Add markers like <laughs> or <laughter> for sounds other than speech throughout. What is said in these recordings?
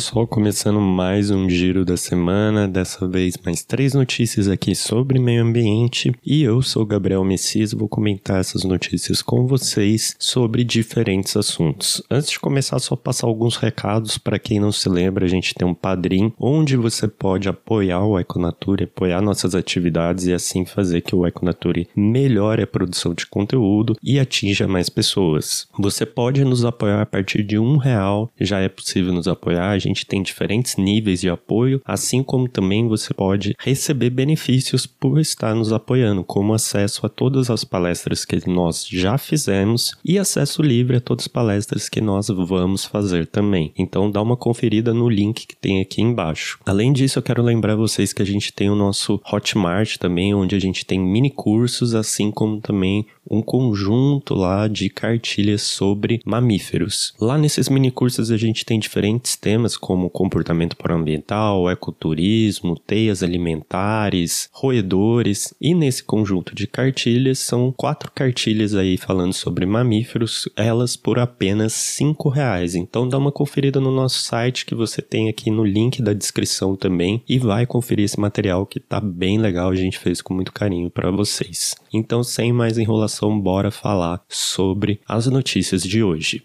Pessoal, começando mais um giro da semana, dessa vez mais três notícias aqui sobre meio ambiente e eu sou Gabriel Messias vou comentar essas notícias com vocês sobre diferentes assuntos. Antes de começar, só passar alguns recados para quem não se lembra, a gente tem um padrim onde você pode apoiar o Econature, apoiar nossas atividades e assim fazer que o Econature melhore a produção de conteúdo e atinja mais pessoas. Você pode nos apoiar a partir de um real, já é possível nos apoiar gente tem diferentes níveis de apoio, assim como também você pode receber benefícios por estar nos apoiando, como acesso a todas as palestras que nós já fizemos e acesso livre a todas as palestras que nós vamos fazer também. Então dá uma conferida no link que tem aqui embaixo. Além disso, eu quero lembrar vocês que a gente tem o nosso Hotmart também, onde a gente tem mini cursos, assim como também um conjunto lá de cartilhas sobre mamíferos. Lá nesses mini cursos a gente tem diferentes temas como comportamento proambiental, ecoturismo, teias alimentares, roedores e nesse conjunto de cartilhas são quatro cartilhas aí falando sobre mamíferos, elas por apenas cinco reais. Então dá uma conferida no nosso site que você tem aqui no link da descrição também e vai conferir esse material que tá bem legal, a gente fez com muito carinho para vocês. Então sem mais enrolação, bora falar sobre as notícias de hoje.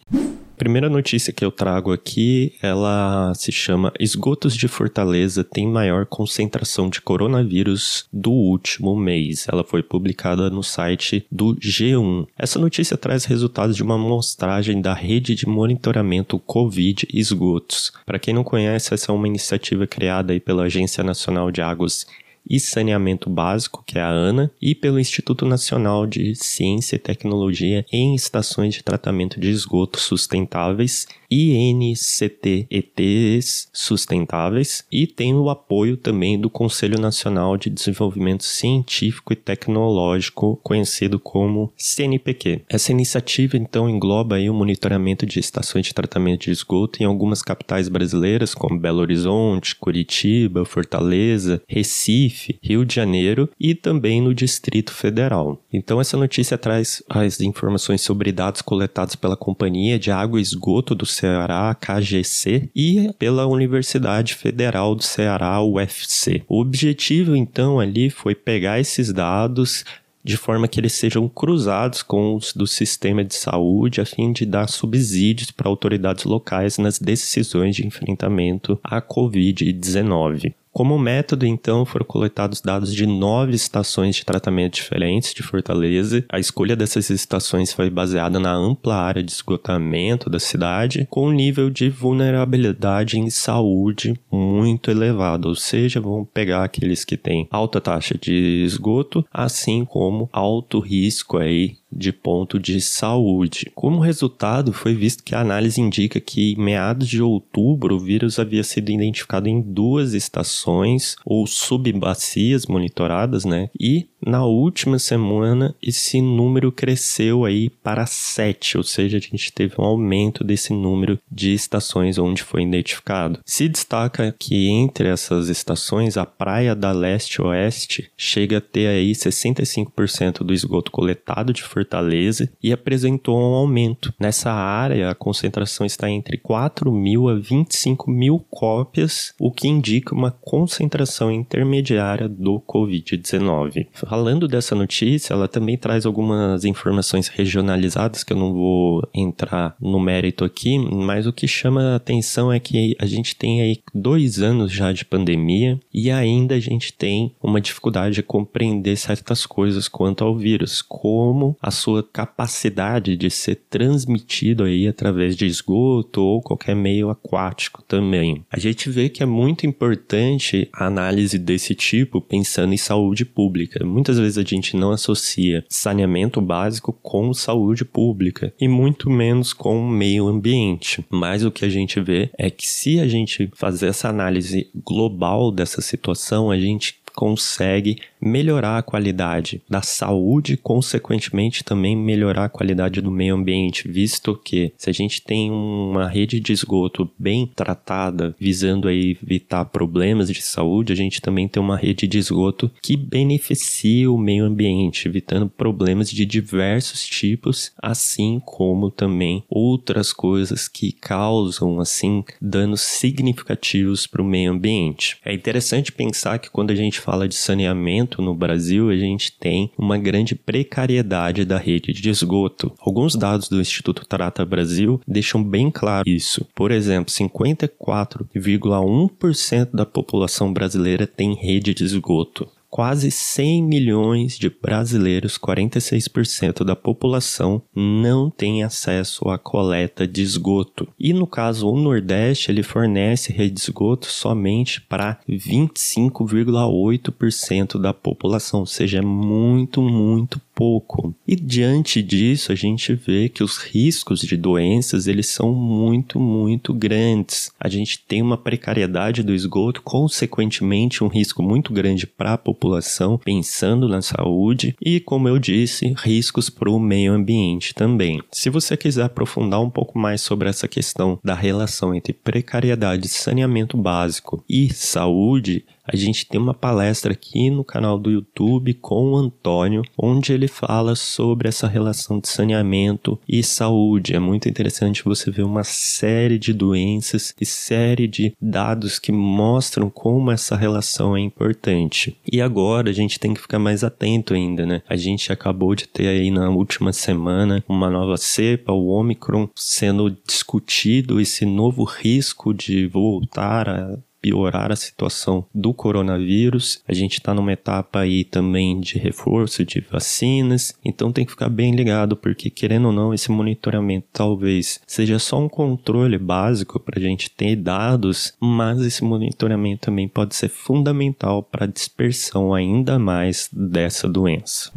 Primeira notícia que eu trago aqui, ela se chama Esgotos de Fortaleza têm maior concentração de coronavírus do último mês. Ela foi publicada no site do G1. Essa notícia traz resultados de uma amostragem da rede de monitoramento Covid Esgotos. Para quem não conhece, essa é uma iniciativa criada pela Agência Nacional de Águas e Saneamento Básico, que é a ANA, e pelo Instituto Nacional de Ciência e Tecnologia em Estações de Tratamento de Esgoto Sustentáveis, INCTETs Sustentáveis, e tem o apoio também do Conselho Nacional de Desenvolvimento Científico e Tecnológico, conhecido como CNPq. Essa iniciativa, então, engloba aí o monitoramento de estações de tratamento de esgoto em algumas capitais brasileiras, como Belo Horizonte, Curitiba, Fortaleza, Recife, Rio de Janeiro e também no Distrito Federal. Então essa notícia traz as informações sobre dados coletados pela Companhia de Água e Esgoto do Ceará, KGC, e pela Universidade Federal do Ceará, UFC. O objetivo então ali foi pegar esses dados de forma que eles sejam cruzados com os do sistema de saúde, a fim de dar subsídios para autoridades locais nas decisões de enfrentamento à Covid-19. Como método, então, foram coletados dados de nove estações de tratamento diferentes de Fortaleza. A escolha dessas estações foi baseada na ampla área de esgotamento da cidade, com um nível de vulnerabilidade em saúde muito elevado, ou seja, vão pegar aqueles que têm alta taxa de esgoto, assim como alto risco aí de ponto de saúde. Como resultado, foi visto que a análise indica que em meados de outubro o vírus havia sido identificado em duas estações ou subbacias monitoradas, né? E na última semana, esse número cresceu aí para 7, ou seja, a gente teve um aumento desse número de estações onde foi identificado. Se destaca que entre essas estações, a Praia da Leste-Oeste chega a ter aí 65% do esgoto coletado de e apresentou um aumento. Nessa área, a concentração está entre 4 mil a 25 mil cópias, o que indica uma concentração intermediária do Covid-19 falando dessa notícia, ela também traz algumas informações regionalizadas que eu não vou entrar no mérito aqui, mas o que chama a atenção é que a gente tem aí dois anos já de pandemia e ainda a gente tem uma dificuldade de compreender certas coisas quanto ao vírus, como sua capacidade de ser transmitido aí através de esgoto ou qualquer meio aquático também. A gente vê que é muito importante a análise desse tipo pensando em saúde pública. Muitas vezes a gente não associa saneamento básico com saúde pública e muito menos com o meio ambiente. Mas o que a gente vê é que se a gente fazer essa análise global dessa situação, a gente consegue melhorar a qualidade da saúde consequentemente, também melhorar a qualidade do meio ambiente, visto que se a gente tem uma rede de esgoto bem tratada, visando evitar problemas de saúde, a gente também tem uma rede de esgoto que beneficia o meio ambiente, evitando problemas de diversos tipos, assim como também outras coisas que causam assim danos significativos para o meio ambiente. É interessante pensar que quando a gente fala de saneamento no Brasil, a gente tem uma grande precariedade da rede de esgoto. Alguns dados do Instituto Trata Brasil deixam bem claro isso. Por exemplo, 54,1% da população brasileira tem rede de esgoto quase 100 milhões de brasileiros, 46% da população, não tem acesso à coleta de esgoto. E no caso, o Nordeste, ele fornece rede de esgoto somente para 25,8% da população, ou seja, é muito, muito pouco. E diante disso, a gente vê que os riscos de doenças, eles são muito, muito grandes. A gente tem uma precariedade do esgoto, consequentemente um risco muito grande para a população, pensando na saúde e, como eu disse, riscos para o meio ambiente também. Se você quiser aprofundar um pouco mais sobre essa questão da relação entre precariedade, saneamento básico e saúde, a gente tem uma palestra aqui no canal do YouTube com o Antônio, onde ele fala sobre essa relação de saneamento e saúde. É muito interessante você ver uma série de doenças e série de dados que mostram como essa relação é importante. E agora a gente tem que ficar mais atento ainda, né? A gente acabou de ter aí na última semana uma nova cepa, o Omicron, sendo discutido esse novo risco de voltar a piorar a situação do coronavírus. A gente está numa etapa aí também de reforço de vacinas, então tem que ficar bem ligado, porque querendo ou não, esse monitoramento talvez seja só um controle básico para a gente ter dados, mas esse monitoramento também pode ser fundamental para a dispersão ainda mais dessa doença.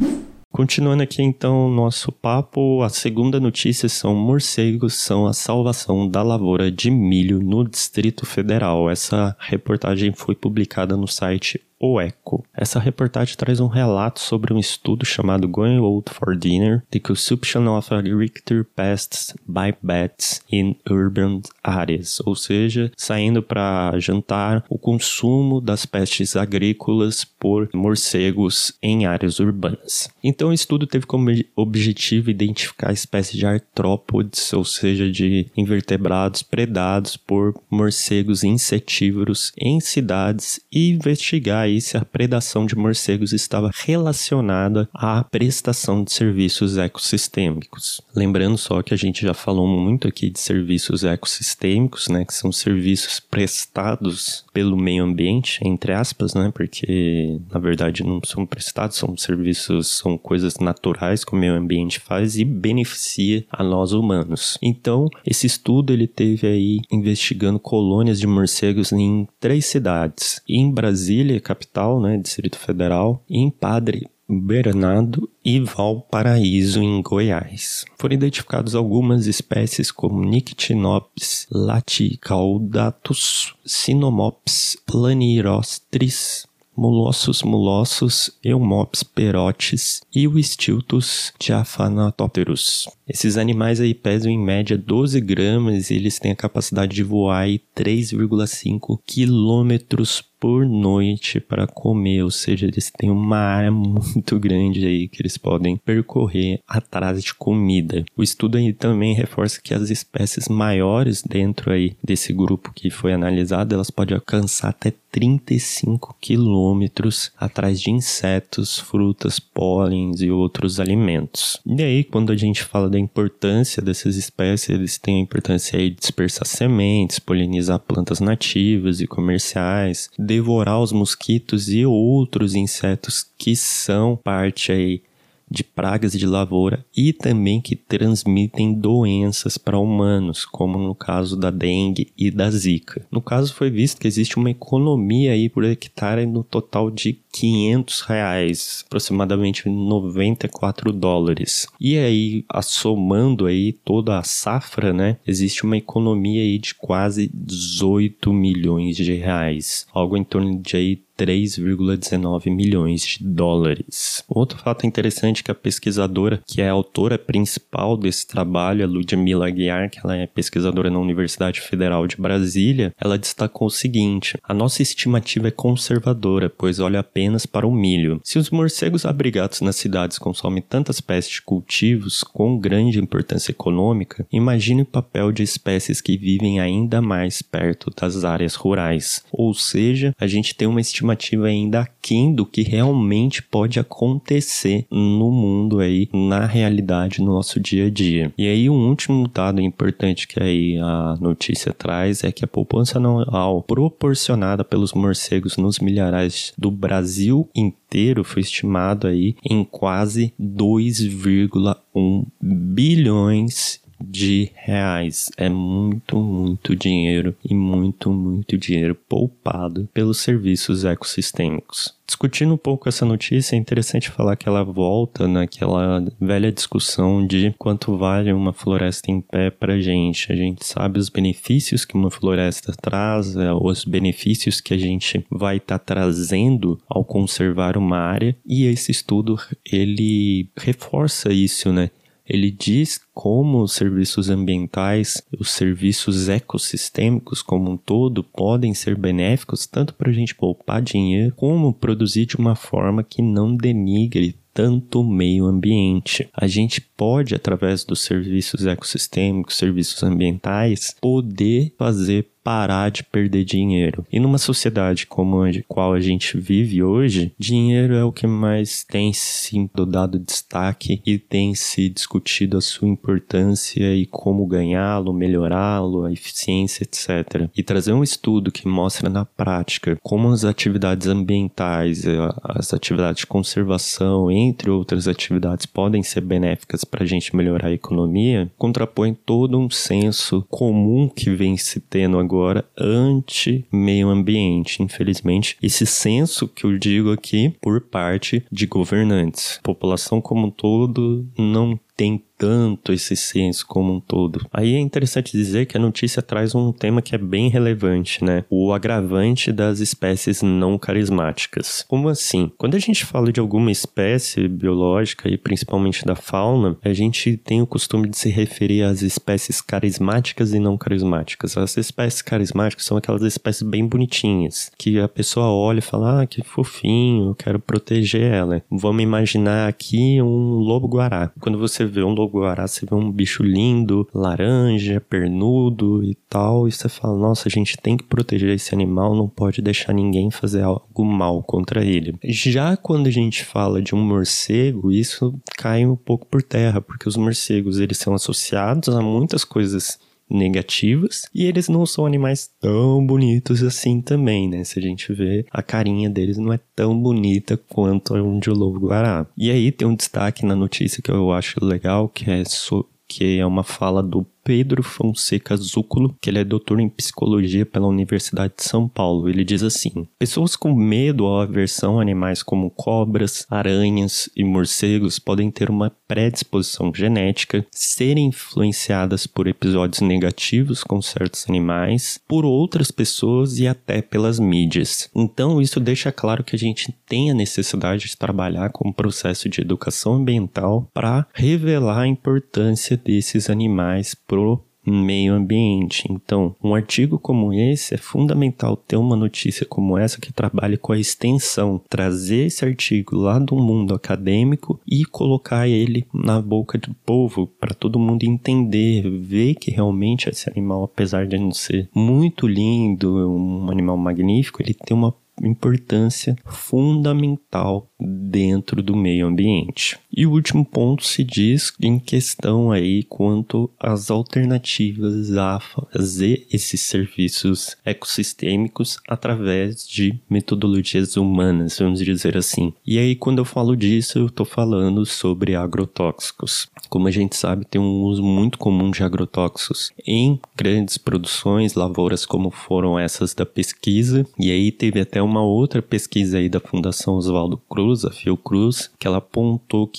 Continuando aqui então nosso papo, a segunda notícia são morcegos são a salvação da lavoura de milho no Distrito Federal. Essa reportagem foi publicada no site o Eco. Essa reportagem traz um relato sobre um estudo chamado Going Out for Dinner: The Consumption of Agriculture Pests by Bats in Urban Areas, ou seja, saindo para jantar, o consumo das pestes agrícolas por morcegos em áreas urbanas. Então, o estudo teve como objetivo identificar espécies de artrópodes, ou seja, de invertebrados predados por morcegos insetívoros em cidades e investigar se a predação de morcegos estava relacionada à prestação de serviços ecossistêmicos. Lembrando só que a gente já falou muito aqui de serviços ecossistêmicos, né, que são serviços prestados pelo meio ambiente, entre aspas, né, porque na verdade não são prestados, são serviços, são coisas naturais que o meio ambiente faz e beneficia a nós humanos. Então, esse estudo ele teve aí investigando colônias de morcegos em três cidades. Em Brasília, capital, né, Distrito Federal, em Padre Bernardo e Valparaíso, em Goiás. Foram identificadas algumas espécies como Nyctinopsis laticaudatus, Sinomops planirostris, Molossus molossus, Eumops perotis e o Stiltus diaphanatopterus. Esses animais aí pesam em média 12 gramas e eles têm a capacidade de voar 3,5 quilômetros por noite para comer, ou seja, eles têm uma área <laughs> muito grande aí que eles podem percorrer atrás de comida. O estudo aí também reforça que as espécies maiores dentro aí desse grupo que foi analisado, elas podem alcançar até 35 quilômetros atrás de insetos, frutas, pólens e outros alimentos. E aí, quando a gente fala da importância dessas espécies, eles têm a importância aí de dispersar sementes, polinizar plantas nativas e comerciais, devorar os mosquitos e outros insetos que são parte aí de pragas de lavoura e também que transmitem doenças para humanos, como no caso da dengue e da zika. No caso foi visto que existe uma economia aí por hectare no total de 500 reais, aproximadamente 94 dólares. E aí, somando aí toda a safra, né, existe uma economia aí de quase 18 milhões de reais, algo em torno de aí 3,19 milhões de dólares. Outro fato interessante é que a pesquisadora, que é a autora principal desse trabalho, a Ludmila Aguiar, que ela é pesquisadora na Universidade Federal de Brasília, ela destacou o seguinte: a nossa estimativa é conservadora, pois olha apenas para o milho. Se os morcegos abrigados nas cidades consomem tantas espécies de cultivos com grande importância econômica, imagine o papel de espécies que vivem ainda mais perto das áreas rurais. Ou seja, a gente tem uma estimativa ainda aquém do que realmente pode acontecer no mundo aí, na realidade, no nosso dia a dia. E aí, um último dado importante que aí a notícia traz é que a poupança anual proporcionada pelos morcegos nos milharais do Brasil inteiro foi estimado aí em quase 2,1 bilhões de reais. É muito, muito dinheiro e muito, muito dinheiro poupado pelos serviços ecossistêmicos. Discutindo um pouco essa notícia, é interessante falar que ela volta naquela velha discussão de quanto vale uma floresta em pé para gente. A gente sabe os benefícios que uma floresta traz, é, os benefícios que a gente vai estar tá trazendo ao conservar uma área, e esse estudo ele reforça isso, né? Ele diz como os serviços ambientais, os serviços ecossistêmicos como um todo podem ser benéficos tanto para a gente poupar dinheiro, como produzir de uma forma que não denigre tanto o meio ambiente. A gente pode, através dos serviços ecossistêmicos, serviços ambientais, poder fazer parar de perder dinheiro. E numa sociedade como a qual a gente vive hoje, dinheiro é o que mais tem se dado destaque e tem se discutido a sua importância e como ganhá-lo, melhorá-lo, a eficiência, etc. E trazer um estudo que mostra na prática como as atividades ambientais, eh, as atividades de conservação, entre outras atividades, podem ser benéficas para a gente melhorar a economia, contrapõe todo um senso comum que vem se tendo agora agora anti-meio ambiente, infelizmente. Esse senso que eu digo aqui por parte de governantes. População como um todo não tem tanto esse senso como um todo. Aí é interessante dizer que a notícia traz um tema que é bem relevante, né? O agravante das espécies não carismáticas. Como assim? Quando a gente fala de alguma espécie biológica e principalmente da fauna, a gente tem o costume de se referir às espécies carismáticas e não carismáticas. As espécies carismáticas são aquelas espécies bem bonitinhas, que a pessoa olha e fala: "Ah, que fofinho, eu quero proteger ela". Vamos imaginar aqui um lobo-guará. Quando você vê um lobo-guará, você vê um bicho lindo, laranja, pernudo e tal, e você fala, nossa, a gente tem que proteger esse animal, não pode deixar ninguém fazer algo mal contra ele. Já quando a gente fala de um morcego, isso cai um pouco por terra, porque os morcegos, eles são associados a muitas coisas negativas e eles não são animais tão bonitos assim também, né? Se a gente vê, a carinha deles não é tão bonita quanto a um de lobo-guará. E aí tem um destaque na notícia que eu acho legal, que é so que é uma fala do Pedro Fonseca Zúculo, que ele é doutor em psicologia pela Universidade de São Paulo. Ele diz assim: Pessoas com medo ou aversão a animais como cobras, aranhas e morcegos podem ter uma predisposição genética, serem influenciadas por episódios negativos com certos animais, por outras pessoas e até pelas mídias. Então, isso deixa claro que a gente tem a necessidade de trabalhar com o processo de educação ambiental para revelar a importância desses animais pro meio ambiente. Então, um artigo como esse é fundamental ter uma notícia como essa que trabalhe com a extensão, trazer esse artigo lá do mundo acadêmico e colocar ele na boca do povo para todo mundo entender, ver que realmente esse animal, apesar de não ser muito lindo, um animal magnífico, ele tem uma importância fundamental dentro do meio ambiente. E o último ponto se diz em questão aí quanto às alternativas a fazer esses serviços ecossistêmicos através de metodologias humanas, vamos dizer assim. E aí quando eu falo disso, eu estou falando sobre agrotóxicos. Como a gente sabe, tem um uso muito comum de agrotóxicos em grandes produções, lavouras como foram essas da pesquisa. E aí teve até uma outra pesquisa aí da Fundação Oswaldo Cruz, a Fiocruz, que ela apontou que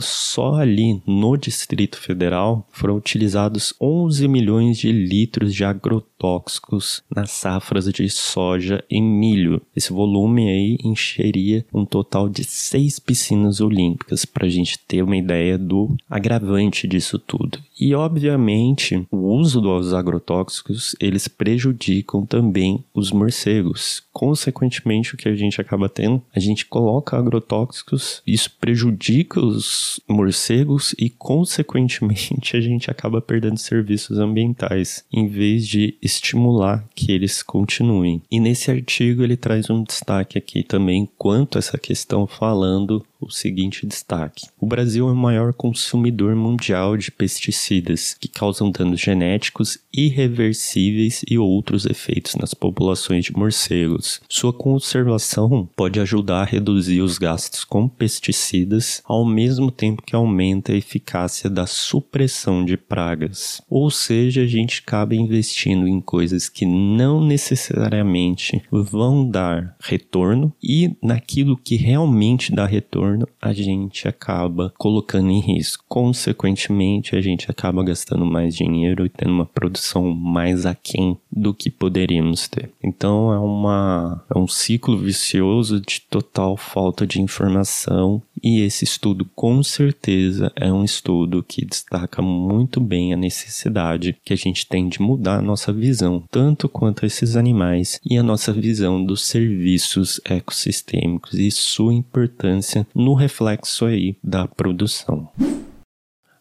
só ali no Distrito Federal foram utilizados 11 milhões de litros de agrotóxicos agrotóxicos nas safras de soja e milho. Esse volume aí encheria um total de seis piscinas olímpicas, para a gente ter uma ideia do agravante disso tudo. E obviamente, o uso dos agrotóxicos, eles prejudicam também os morcegos. Consequentemente, o que a gente acaba tendo, a gente coloca agrotóxicos, isso prejudica os morcegos e consequentemente <laughs> a gente acaba perdendo serviços ambientais, em vez de estimular que eles continuem. E nesse artigo ele traz um destaque aqui também quanto a essa questão falando o seguinte destaque: o Brasil é o maior consumidor mundial de pesticidas que causam danos genéticos irreversíveis e outros efeitos nas populações de morcegos. Sua conservação pode ajudar a reduzir os gastos com pesticidas, ao mesmo tempo que aumenta a eficácia da supressão de pragas. Ou seja, a gente acaba investindo em coisas que não necessariamente vão dar retorno e naquilo que realmente dá retorno a gente acaba colocando em risco. Consequentemente, a gente acaba gastando mais dinheiro e tendo uma produção mais aquém do que poderíamos ter. Então é uma é um ciclo vicioso de total falta de informação e esse estudo com certeza é um estudo que destaca muito bem a necessidade que a gente tem de mudar a nossa visão, tanto quanto a esses animais e a nossa visão dos serviços ecossistêmicos e sua importância no reflexo aí da produção.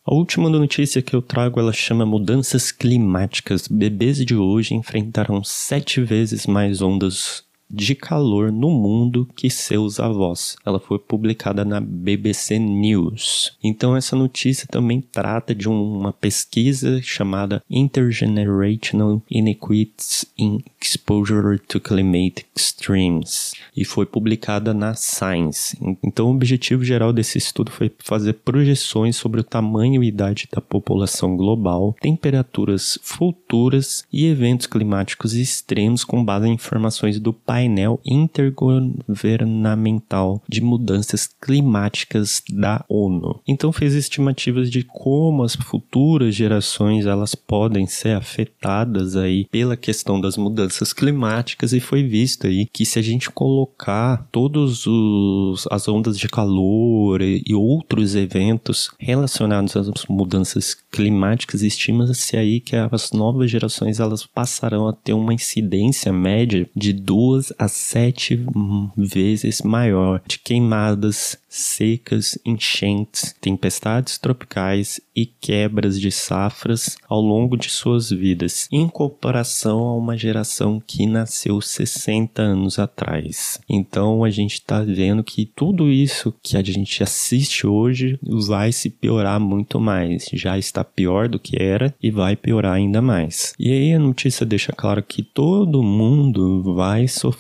A última notícia que eu trago ela chama Mudanças Climáticas. Bebês de hoje enfrentarão sete vezes mais ondas de calor no mundo que seus avós. Ela foi publicada na BBC News. Então essa notícia também trata de uma pesquisa chamada Intergenerational Inequities in Exposure to Climatic Extremes e foi publicada na Science. Então o objetivo geral desse estudo foi fazer projeções sobre o tamanho e idade da população global, temperaturas futuras e eventos climáticos extremos com base em informações do país painel intergovernamental de mudanças climáticas da ONU. Então fez estimativas de como as futuras gerações elas podem ser afetadas aí pela questão das mudanças climáticas e foi visto aí que se a gente colocar todos os as ondas de calor e, e outros eventos relacionados às mudanças climáticas, estima-se aí que as novas gerações elas passarão a ter uma incidência média de duas a sete vezes maior de queimadas secas, enchentes, tempestades tropicais e quebras de safras ao longo de suas vidas, em comparação a uma geração que nasceu 60 anos atrás. Então a gente está vendo que tudo isso que a gente assiste hoje vai se piorar muito mais. Já está pior do que era e vai piorar ainda mais. E aí a notícia deixa claro que todo mundo vai sofrer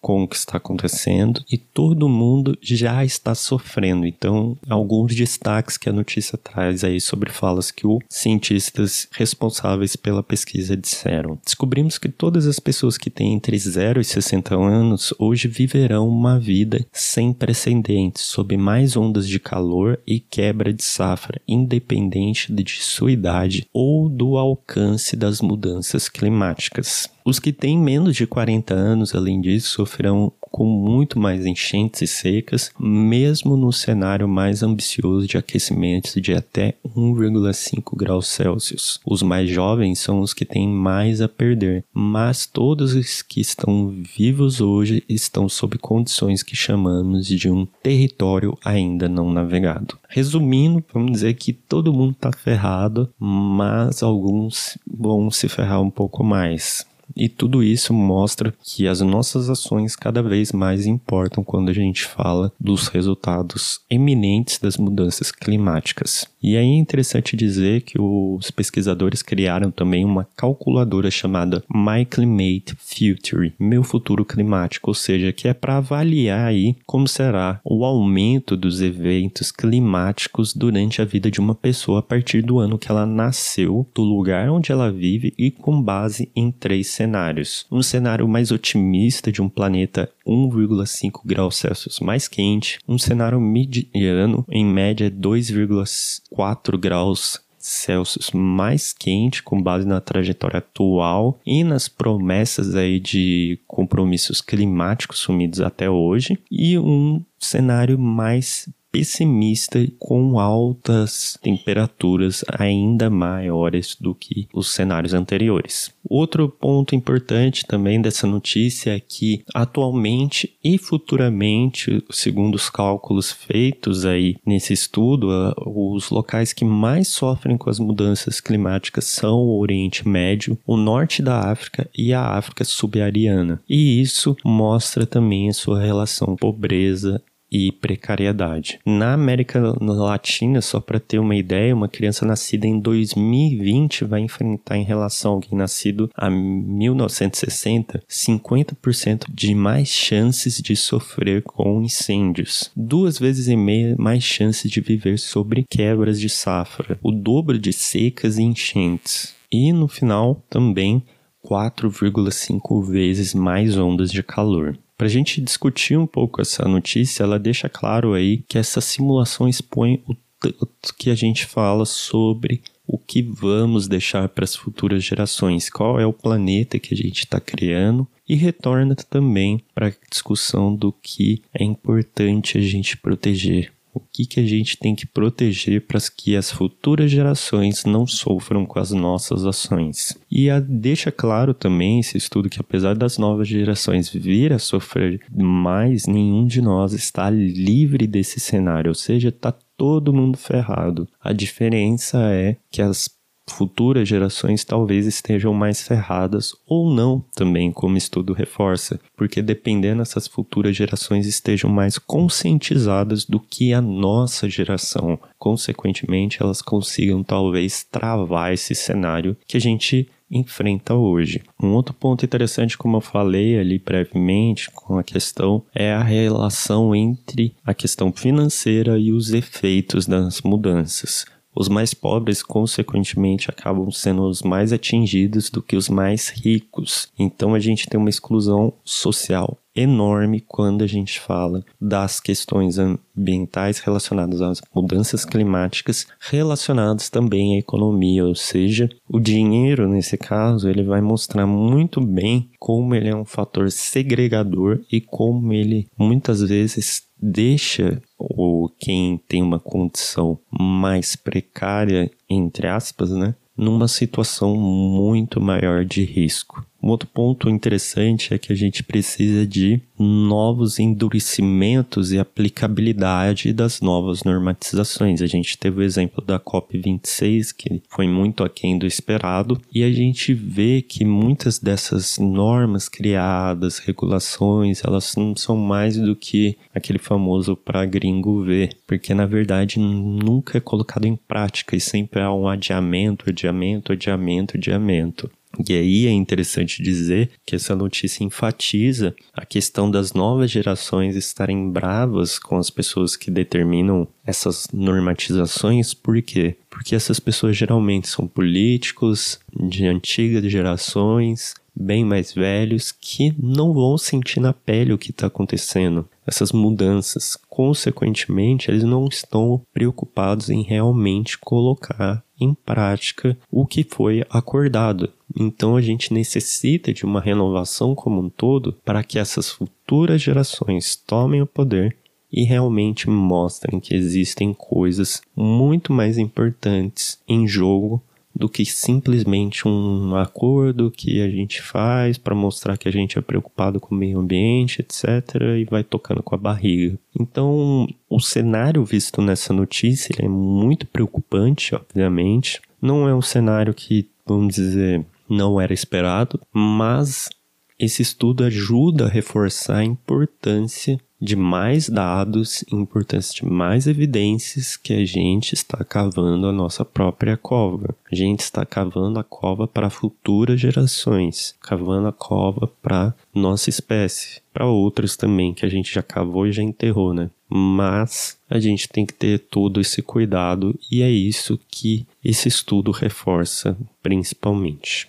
com o que está acontecendo e todo mundo já está sofrendo. Então, alguns destaques que a notícia traz aí sobre falas que os cientistas responsáveis pela pesquisa disseram. Descobrimos que todas as pessoas que têm entre 0 e 60 anos hoje viverão uma vida sem precedentes, sob mais ondas de calor e quebra de safra, independente de sua idade ou do alcance das mudanças climáticas. Os que têm menos de 40 anos, além disso, sofrerão com muito mais enchentes e secas, mesmo no cenário mais ambicioso de aquecimento de até 1,5 graus Celsius. Os mais jovens são os que têm mais a perder, mas todos os que estão vivos hoje estão sob condições que chamamos de um território ainda não navegado. Resumindo, vamos dizer que todo mundo está ferrado, mas alguns vão se ferrar um pouco mais. E tudo isso mostra que as nossas ações cada vez mais importam quando a gente fala dos resultados eminentes das mudanças climáticas. E aí é interessante dizer que os pesquisadores criaram também uma calculadora chamada My Climate Future, meu futuro climático, ou seja, que é para avaliar aí como será o aumento dos eventos climáticos durante a vida de uma pessoa a partir do ano que ela nasceu, do lugar onde ela vive e com base em três cenários. Um cenário mais otimista de um planeta 1,5 graus Celsius mais quente, um cenário mediano em média 2,4 graus Celsius mais quente, com base na trajetória atual e nas promessas aí de compromissos climáticos sumidos até hoje, e um cenário mais pessimista com altas temperaturas ainda maiores do que os cenários anteriores. Outro ponto importante também dessa notícia é que atualmente e futuramente, segundo os cálculos feitos aí nesse estudo, os locais que mais sofrem com as mudanças climáticas são o Oriente Médio, o norte da África e a África subsaariana. E isso mostra também a sua relação pobreza e precariedade. Na América Latina, só para ter uma ideia, uma criança nascida em 2020 vai enfrentar em relação a alguém nascido a 1960 50% de mais chances de sofrer com incêndios, duas vezes e meia mais chances de viver sobre quebras de safra, o dobro de secas e enchentes. E no final também 4,5 vezes mais ondas de calor. Para a gente discutir um pouco essa notícia, ela deixa claro aí que essa simulação expõe o tanto que a gente fala sobre o que vamos deixar para as futuras gerações, qual é o planeta que a gente está criando e retorna também para a discussão do que é importante a gente proteger o que, que a gente tem que proteger para que as futuras gerações não sofram com as nossas ações. E a, deixa claro também esse estudo que apesar das novas gerações vir a sofrer mais, nenhum de nós está livre desse cenário, ou seja, está todo mundo ferrado. A diferença é que as futuras gerações talvez estejam mais ferradas ou não também, como estudo reforça, porque dependendo essas futuras gerações estejam mais conscientizadas do que a nossa geração. Consequentemente, elas consigam talvez travar esse cenário que a gente enfrenta hoje. Um outro ponto interessante, como eu falei ali brevemente com a questão, é a relação entre a questão financeira e os efeitos das mudanças. Os mais pobres, consequentemente, acabam sendo os mais atingidos do que os mais ricos. Então a gente tem uma exclusão social enorme quando a gente fala das questões ambientais relacionadas às mudanças climáticas, relacionadas também à economia, ou seja, o dinheiro nesse caso, ele vai mostrar muito bem como ele é um fator segregador e como ele muitas vezes deixa o quem tem uma condição mais precária, entre aspas, né, numa situação muito maior de risco. Um outro ponto interessante é que a gente precisa de novos endurecimentos e aplicabilidade das novas normatizações. A gente teve o exemplo da COP26, que foi muito aquém do esperado, e a gente vê que muitas dessas normas criadas, regulações, elas não são mais do que aquele famoso para gringo ver, porque na verdade nunca é colocado em prática e sempre há um adiamento, adiamento, adiamento, adiamento. E aí é interessante dizer que essa notícia enfatiza a questão das novas gerações estarem bravas com as pessoas que determinam essas normatizações, por quê? Porque essas pessoas geralmente são políticos de antigas gerações, bem mais velhos, que não vão sentir na pele o que está acontecendo, essas mudanças. Consequentemente, eles não estão preocupados em realmente colocar em prática o que foi acordado. Então a gente necessita de uma renovação como um todo para que essas futuras gerações tomem o poder e realmente mostrem que existem coisas muito mais importantes em jogo do que simplesmente um acordo que a gente faz para mostrar que a gente é preocupado com o meio ambiente, etc., e vai tocando com a barriga. Então, o cenário visto nessa notícia é muito preocupante, obviamente. Não é um cenário que, vamos dizer, não era esperado, mas esse estudo ajuda a reforçar a importância de mais dados, importância de mais evidências que a gente está cavando a nossa própria cova. A gente está cavando a cova para futuras gerações, cavando a cova para nossa espécie, para outras também que a gente já cavou e já enterrou, né? Mas a gente tem que ter todo esse cuidado e é isso que esse estudo reforça principalmente.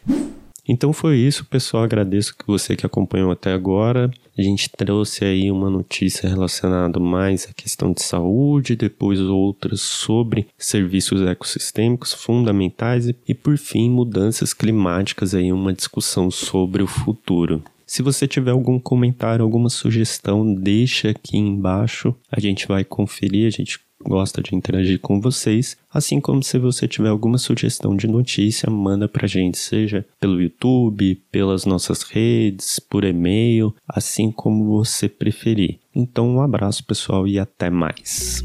Então foi isso, pessoal. Agradeço que você que acompanhou até agora. A gente trouxe aí uma notícia relacionada mais à questão de saúde, depois outras sobre serviços ecossistêmicos fundamentais e, por fim, mudanças climáticas aí, uma discussão sobre o futuro. Se você tiver algum comentário, alguma sugestão, deixa aqui embaixo. A gente vai conferir, a gente gosta de interagir com vocês. Assim como se você tiver alguma sugestão de notícia, manda pra gente, seja pelo YouTube, pelas nossas redes, por e-mail, assim como você preferir. Então, um abraço pessoal e até mais.